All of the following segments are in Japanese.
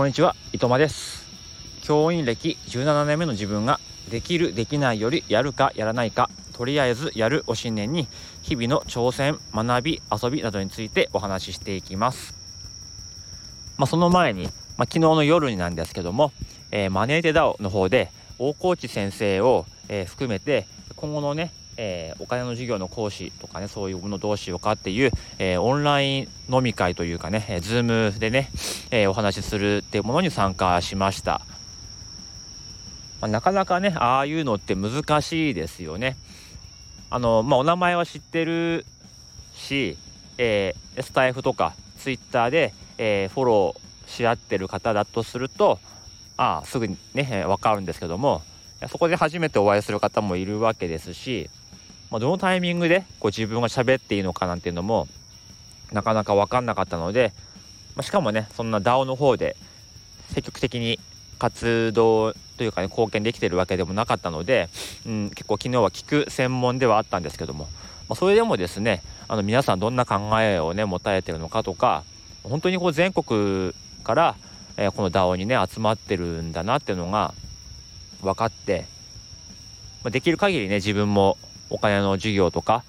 こんにちは伊藤間です。教員歴17年目の自分ができるできないよりやるかやらないかとりあえずやるを信念に日々の挑戦学び遊びなどについてお話ししていきます。まあ、その前に、まあ、昨日の夜になんですけども、えー、マネーテダオの方で大河内先生を、えー、含めて今後のねえー、お金の授業の講師とかねそういうものどうしようかっていう、えー、オンライン飲み会というかね、えー、ズームでね、えお話しするっていうものに参加しました、まあ、なかなかねああいうのって難しいですよね。あのまあお名前は知ってるし、えスタイフとかツイッターで、えフォローし合ってる方だとするとああすぐにね分かるんですけどもそこで初めてお会いする方もいるわけですしまあ、どのタイミングでこう自分が喋っていいのかなんていうのもなかなか分かんなかったので、まあ、しかもねそんな DAO の方で積極的に活動というかね貢献できてるわけでもなかったので、うん、結構昨日は聞く専門ではあったんですけども、まあ、それでもですねあの皆さんどんな考えをね持たれてるのかとか本当にこう全国から、えー、この DAO にね集まってるんだなっていうのが分かって、まあ、できる限りね自分もお金の授業とか、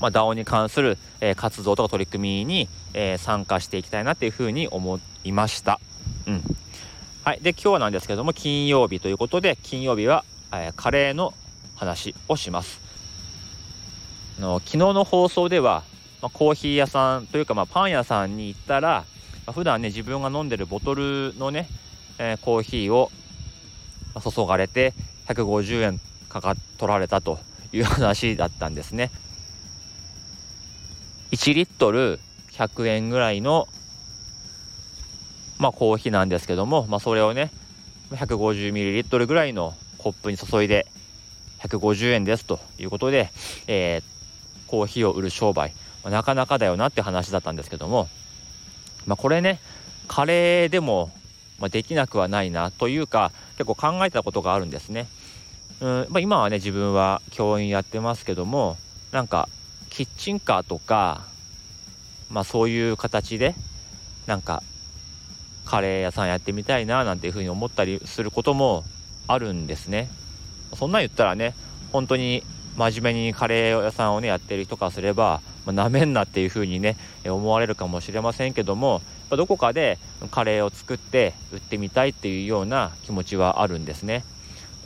まあ、DAO に関する、えー、活動とか取り組みに、えー、参加していきたいなっていうふうに思いました。うん。はい。で、今日なんですけども、金曜日ということで、金曜日は、えー、カレーの話をします。あの昨日の放送では、まあ、コーヒー屋さんというか、まあ、パン屋さんに行ったら、まあ、普段ね、自分が飲んでるボトルのね、えー、コーヒーを注がれて150円かか取られたという話だったんですね。1リットル100円ぐらいの、まあ、コーヒーなんですけども、まあ、それをね 150ml ぐらいのコップに注いで150円ですということで、えー、コーヒーを売る商売、まあ、なかなかだよなって話だったんですけども、まあ、これねカレーでも、ま、できなくはないなというか結構考えたことがあるんですね。うんまあ、今はね自分は教員やってますけどもなんかキッチンカーとかまあそういう形でなんかカレー屋さんやってみたいななんていうふうに思ったりすることもあるんですね。そんなん言ったらね本当に真面目にカレー屋さんをねやってる人からすればな、まあ、めんなっていうふうにね思われるかもしれませんけどもどこかでカレーを作って売ってみたいっていうような気持ちはあるんですね。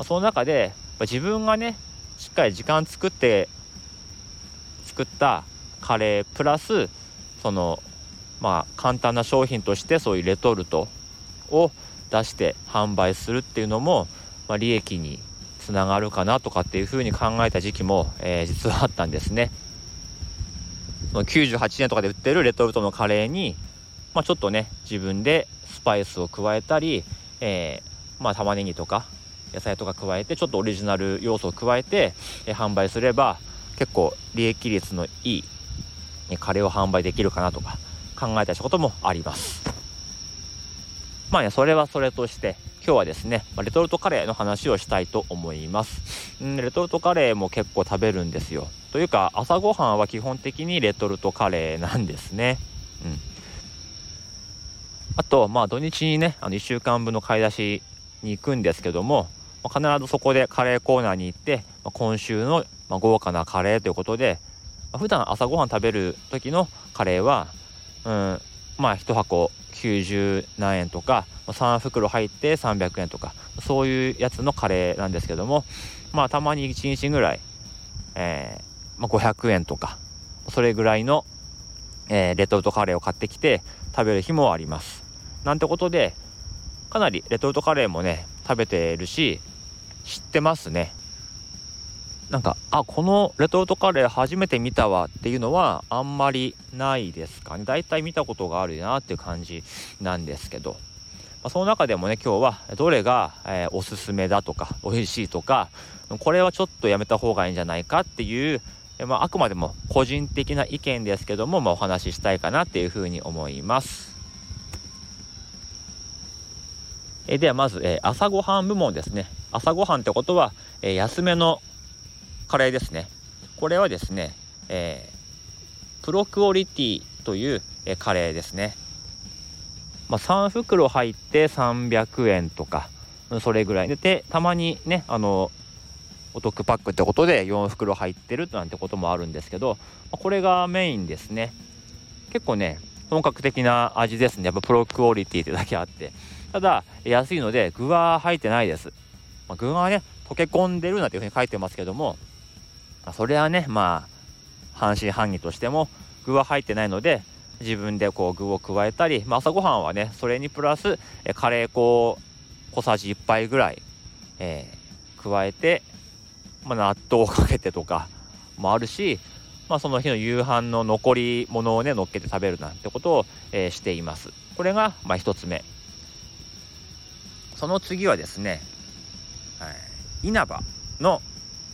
まその中で自分がねしっかり時間作って作ったカレープラスそのまあ簡単な商品としてそういうレトルトを出して販売するっていうのも、まあ、利益につながるかなとかっていうふうに考えた時期も、えー、実はあったんですね。98年とかで売ってるレトルトのカレーに、まあ、ちょっとね自分でスパイスを加えたり、えー、まあ玉ねぎとか野菜とか加えてちょっとオリジナル要素を加えて、え販売すれば結構利益率のいいカレーを販売できるかなとか考えたこともあります。まあねそれはそれとして今日はですねレトルトカレーの話をしたいと思います。んレトルトカレーも結構食べるんですよ。というか朝ごはんは基本的にレトルトカレーなんですね。うん。あとまあ土日にねあの1週間分の買い出しに行くんですけどもま必ずそこでカレーコーナーに行って、ま今週の、ま豪華なカレーということで、ま普段朝ごはん食べる時のカレーは、うん、まあ1箱90何円とか3袋入って300円とかそういうやつのカレーなんですけどもまあたまに1日ぐらい、えー、まあ、500円とかそれぐらいの、えー、レトルトカレーを買ってきて食べる日もあります。なんてことでかなりレトルトカレーもね食べてるし知ってますね。なんかあこのレトルトカレー初めて見たわっていうのはあんまりないですかね。だいたい見たことがあるなっていう感じなんですけど、まあ、その中でもね今日はどれが、えー、おすすめだとか美味しいとかこれはちょっとやめた方がいいんじゃないかっていう、まあ、あくまでも個人的な意見ですけども、まあ、お話ししたいかなっていうふうに思います。え、ではまず、え朝ごはん部門ですね。朝ごはんってことは、え、安めのカレーですね。これはですね、え、プロクオリティという、え、カレーですね。まあ、3袋入って300円とかそれぐらい。ででたまにねあのお得パックってことで4袋入ってるなんてこともあるんですけどこれがメインですね。結構ね本格的な味ですね。やっぱプロクオリティってだけあって。ただ安いので具は入ってないです、まあ、具がね溶け込んでるなんていうふうに書いてますけどもそれはねまあ半信半疑としても具は入ってないので自分でこう具を加えたり、まあ、朝ごはんはねそれにプラスカレー粉小さじ1杯ぐらい、えー、加えてまあ、納豆をかけてとかもあるし、まあ、その日の夕飯の残り物をね乗っけて食べるなんてことを、えー、しています。これが、まあ、1つ目。その次はですね、はい、稲葉の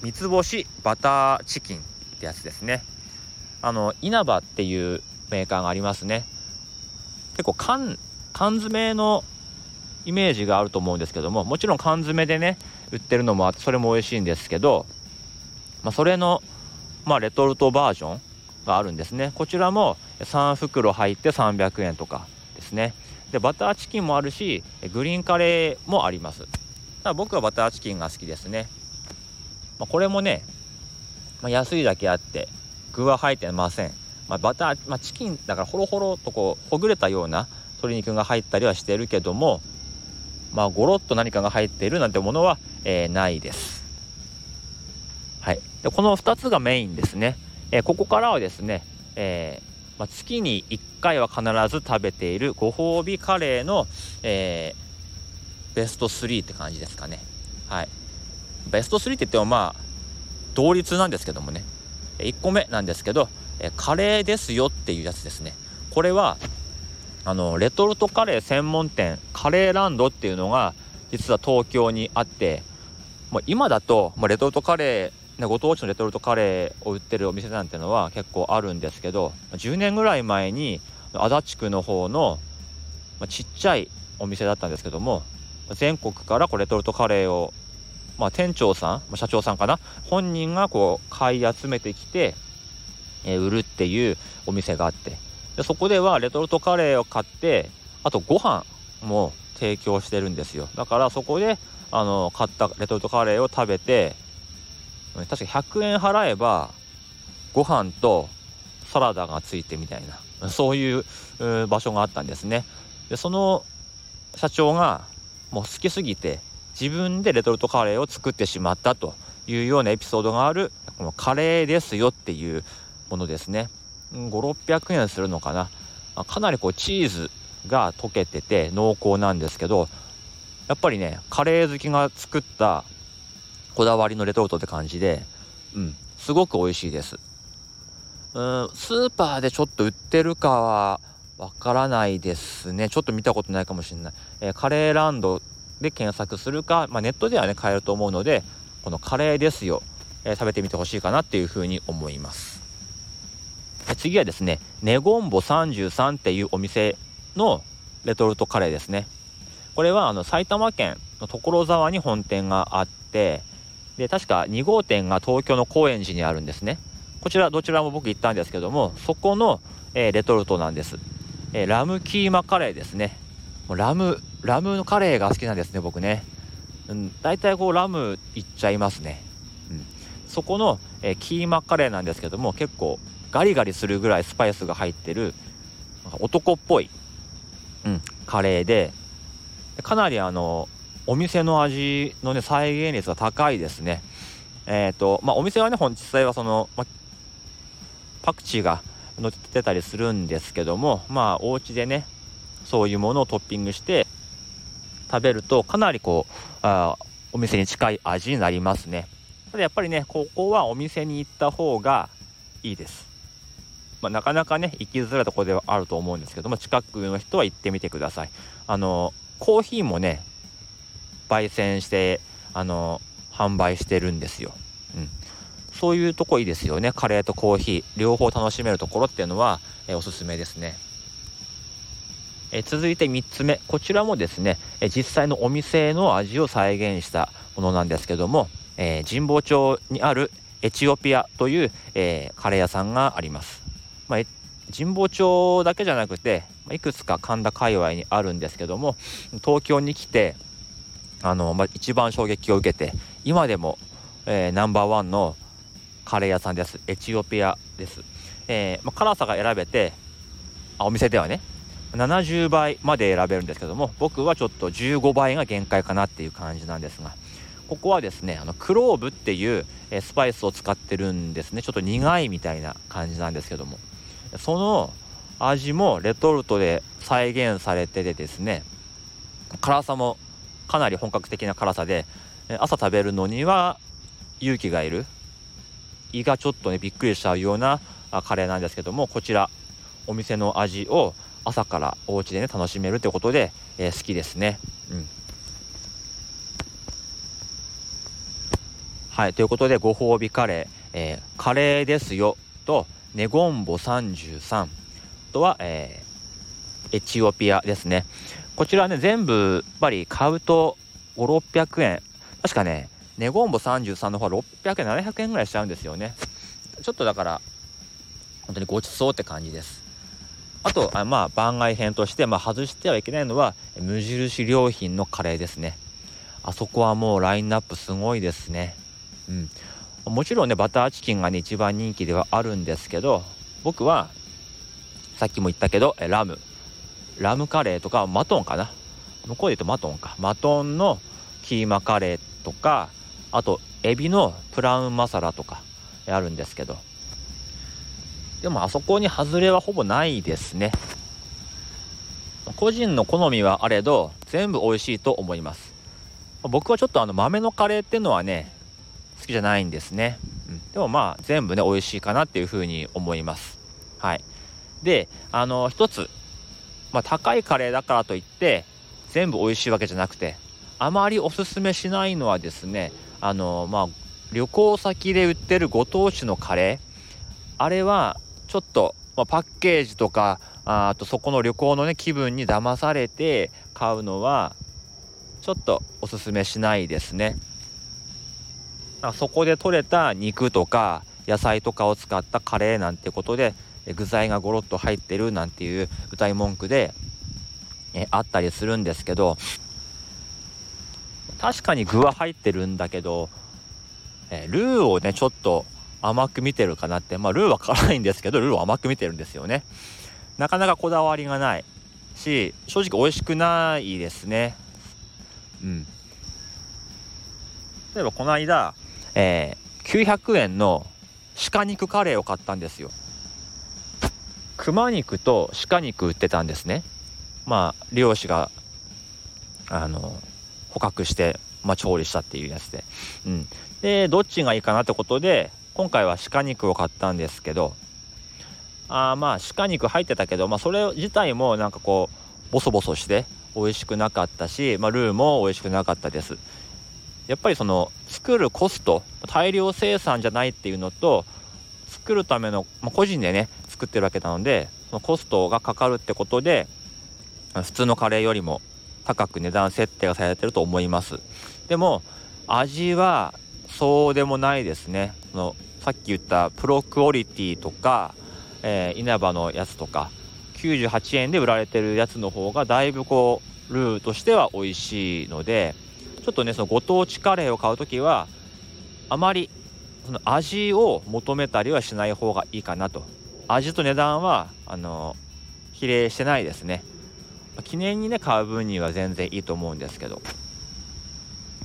三つ星バターチキンってやつですね。あの稲葉っていうメーカーがありますね。結構缶缶詰のイメージがあると思うんですけどももちろん缶詰でね売ってるのもあってそれも美味しいんですけど、まあ、それの、まあ、レトルトバージョンがあるんですね。こちらも3袋入って300円とかですね。でバターチキンもあるしグリーンカレーもありますただ僕はバターチキンが好きですね、まあ、これもね、まあ、安いだけあって具は入ってません、まあ、バター、まチキンだからホロホロとこうほぐれたような鶏肉が入ったりはしてるけどもまあゴロッと何かが入っているなんてものは、えー、ないです。はい、でこの2つがメインですね。えー、ここからはですね、えー、まあ、月に1回は必ず食べているご褒美カレーの、えベスト3って感じですかね。はい、ベスト3って言ってもまあ同率なんですけどもね1個目なんですけど、えカレーですよっていうやつですね。これはあのレトルトカレー専門店カレーランドっていうのが実は東京にあってもう今だと、まあ、レトルトカレー、ご当地のレトルトカレーを売ってるお店なんてのは結構あるんですけど10年ぐらい前に足立区の方の、ま、ちっちゃいお店だったんですけども全国からこうレトルトカレーを、まあ、店長さん、ま、社長さんかな本人がこう買い集めてきて、え、売るっていうお店があってでそこではレトルトカレーを買ってあとご飯も提供してるんですよ。だからそこであの買ったレトルトカレーを食べて確か100円払えばご飯とサラダがついてみたいな。そういう場所があったんですね。でその社長がもう好きすぎて自分でレトルトカレーを作ってしまったというようなエピソードがあるこのカレーですよっていうものですね。5600円するのかな。かなりこうチーズが溶けてて濃厚なんですけどやっぱりねカレー好きが作ったこだわりのレトルトって感じでうんすごく美味しいです。うんスーパーでちょっと売ってるかはわからないですね。ちょっと見たことないかもしれない、えー、カレーランドで検索するか、まあ、ネットではね買えると思うのでこのカレーですよ、えー、食べてみてほしいかなっていうふうに思います。次はですねネゴンボ33っていうお店のレトルトカレーですね。これはあの埼玉県の所沢に本店があってで確か2号店が東京の高円寺にあるんですね。こちらどちらも僕行ったんですけどもそこの、えー、レトルトなんです、えー、ラムキーマカレーですね。もうラムラムのカレーが好きなんですね僕ね、うん、大体こうラムいっちゃいますね、うん、そこの、えー、キーマカレーなんですけども結構ガリガリするぐらいスパイスが入ってる男っぽい、うん、カレーでかなりあのお店の味のね再現率が高いですね。えっ、ー、とまあお店はね実際はその、ま、パクチーが乗ってたりするんですけどもまあお家でねそういうものをトッピングして食べるとかなりこうあお店に近い味になりますね。ただやっぱりねここはお店に行った方がいいです。まあ、なかなかね行きづらいとこではあると思うんですけども近くの人は行ってみてください。あのコーヒーもね焙煎してあの販売してるんですよ、うん、そういうとこいいですよね。カレーとコーヒー。両方楽しめるところっていうのは、えおすすめですね。え続いて3つ目。こちらもですね、え実際のお店の味を再現したものなんですけども、えー、神保町にあるエチオピアという、えー、カレー屋さんがあります。まあ、神保町だけじゃなくていくつか神田界隈にあるんですけども東京に来てあの、まあ、一番衝撃を受けて今でも、えー、ナンバーワンのカレー屋さんです。エチオピアです、えー、まあ、辛さが選べてあお店ではね70倍まで選べるんですけども僕はちょっと15倍が限界かなっていう感じなんですがここはですねあのクローブっていう、えスパイスを使ってるんですね。ちょっと苦いみたいな感じなんですけども。その味もレトルトで再現されててですね辛さもかなり本格的な辛さで朝食べるのには勇気がいる。胃がちょっとねびっくりしちゃうようなカレーなんですけどもこちらお店の味を朝からお家でね楽しめるということで、えー、好きですね。うん。はいということでご褒美カレー、えー、カレーですよ。とネゴンボ33とは、え、エチオピアですね。こちらね全部やっぱり買うと5600円。確かねネゴンボ33の方は600円700円ぐらいしちゃうんですよね。ちょっとだから本当にごちそうって感じです。あとあまあ番外編として、まあ、外してはいけないのは無印良品のカレーですね。あそこはもうラインナップすごいですね。うん。もちろんねバターチキンがね一番人気ではあるんですけど僕はさっきも言ったけどラム。ラムカレーとかマトンかな？向こうで言うとマトンか。マトンのキーマカレーとかあとエビのプラウンマサラとかあるんですけど。でもあそこに外れはほぼないですね。個人の好みはあれど全部美味しいと思います。僕はちょっとあの豆のカレーっていうのはね好きじゃないんですね、うん、でもまあ全部ね美味しいかなっていうふうに思います。はい。であの一つ、まあ、高いカレーだからといって全部美味しいわけじゃなくてあまりおすすめしないのはですねあのまあ旅行先で売ってるご当地のカレーあれはちょっと、まあ、パッケージとかあとそこの旅行のね気分に騙されて買うのはちょっとおすすめしないですね。そこで採れた肉とか野菜とかを使ったカレーなんてことで具材がゴロッと入ってるなんていう歌い文句で、えあったりするんですけど確かに具は入ってるんだけど、えルーをねちょっと甘く見てるかなってまあルーは辛いんですけどルーを甘く見てるんですよね。なかなかこだわりがないし正直美味しくないですね。うん。例えばこの間えー、900円の鹿肉カレーを買ったんですよ。熊肉と鹿肉売ってたんですね。まあ漁師があの捕獲して、まあ、調理したっていうやつで、うん、でどっちがいいかなってことで今回は鹿肉を買ったんですけどあまあ鹿肉入ってたけど、まあ、それ自体もなんかこうボソボソして美味しくなかったし、まあ、ルーも美味しくなかったです。やっぱりその作るコスト大量生産じゃないっていうのと作るための、まあ、個人でね作ってるわけなのでそのコストがかかるってことで普通のカレーよりも高く値段設定がされてると思います。でも味はそうでもないですね。そのさっき言ったプロクオリティとか、えー、稲葉のやつとか98円で売られてるやつの方がだいぶこうルーとしては美味しいのでちょっとねそのご当地カレーを買う時はあまりその味を求めたりはしない方がいいかなと。味と値段はあの比例してないですね。記念にね買う分には全然いいと思うんですけど。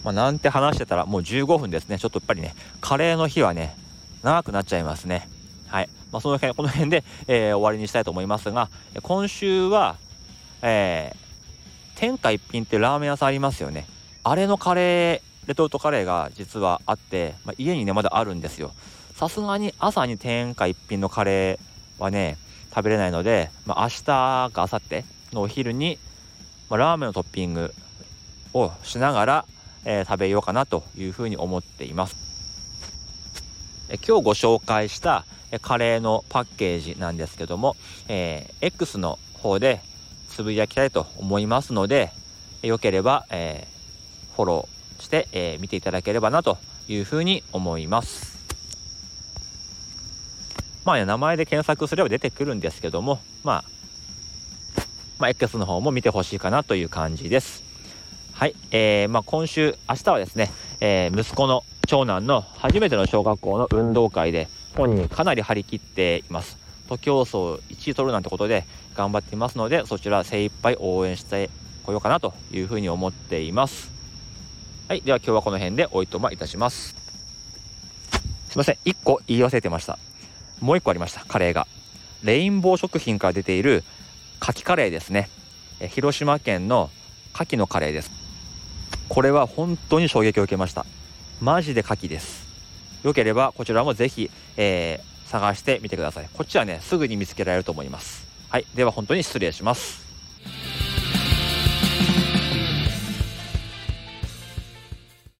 まあ、なんて話してたらもう15分ですね。ちょっとやっぱりねカレーの日はね長くなっちゃいますね。はい、まあ、その辺この辺で、えー、終わりにしたいと思いますが今週は、えー、天下一品ってラーメン屋さんありますよね。あれのカレーレトルトカレーが実はあって、まあ、家にねまだあるんですよ。さすがに朝に天下一品のカレーはね食べれないので、まあ、明日か明後日のお昼に、まあ、ラーメンのトッピングをしながら、えー、食べようかなというふうに思っていますえ今日ご紹介したカレーのパッケージなんですけども、えー、X の方でつぶやきたいと思いますのでよければ、えーフォローして、えー、見ていただければなというふうに思います。まあ、名前で検索すれば出てくるんですけども、まあ、まあ、X の方も見てほしいかなという感じです。はい、えー、まあ、今週明日はですね、えー、息子の長男の初めての小学校の運動会で本人かなり張り切っています。徒競走1位取るなんてことで頑張っていますのでそちら精一杯応援してこようかなというふうに思っています。はいでは今日はこの辺でおいとまいたします。すいません1個言い忘れてました。もう1個ありました。カレーが。レインボー食品から出ている牡蠣カレーですね。広島県の牡蠣のカレーです。これは本当に衝撃を受けました。マジで牡蠣です。よければこちらもぜひ、えー、探してみてください。こっちはねすぐに見つけられると思います。はい。では本当に失礼します。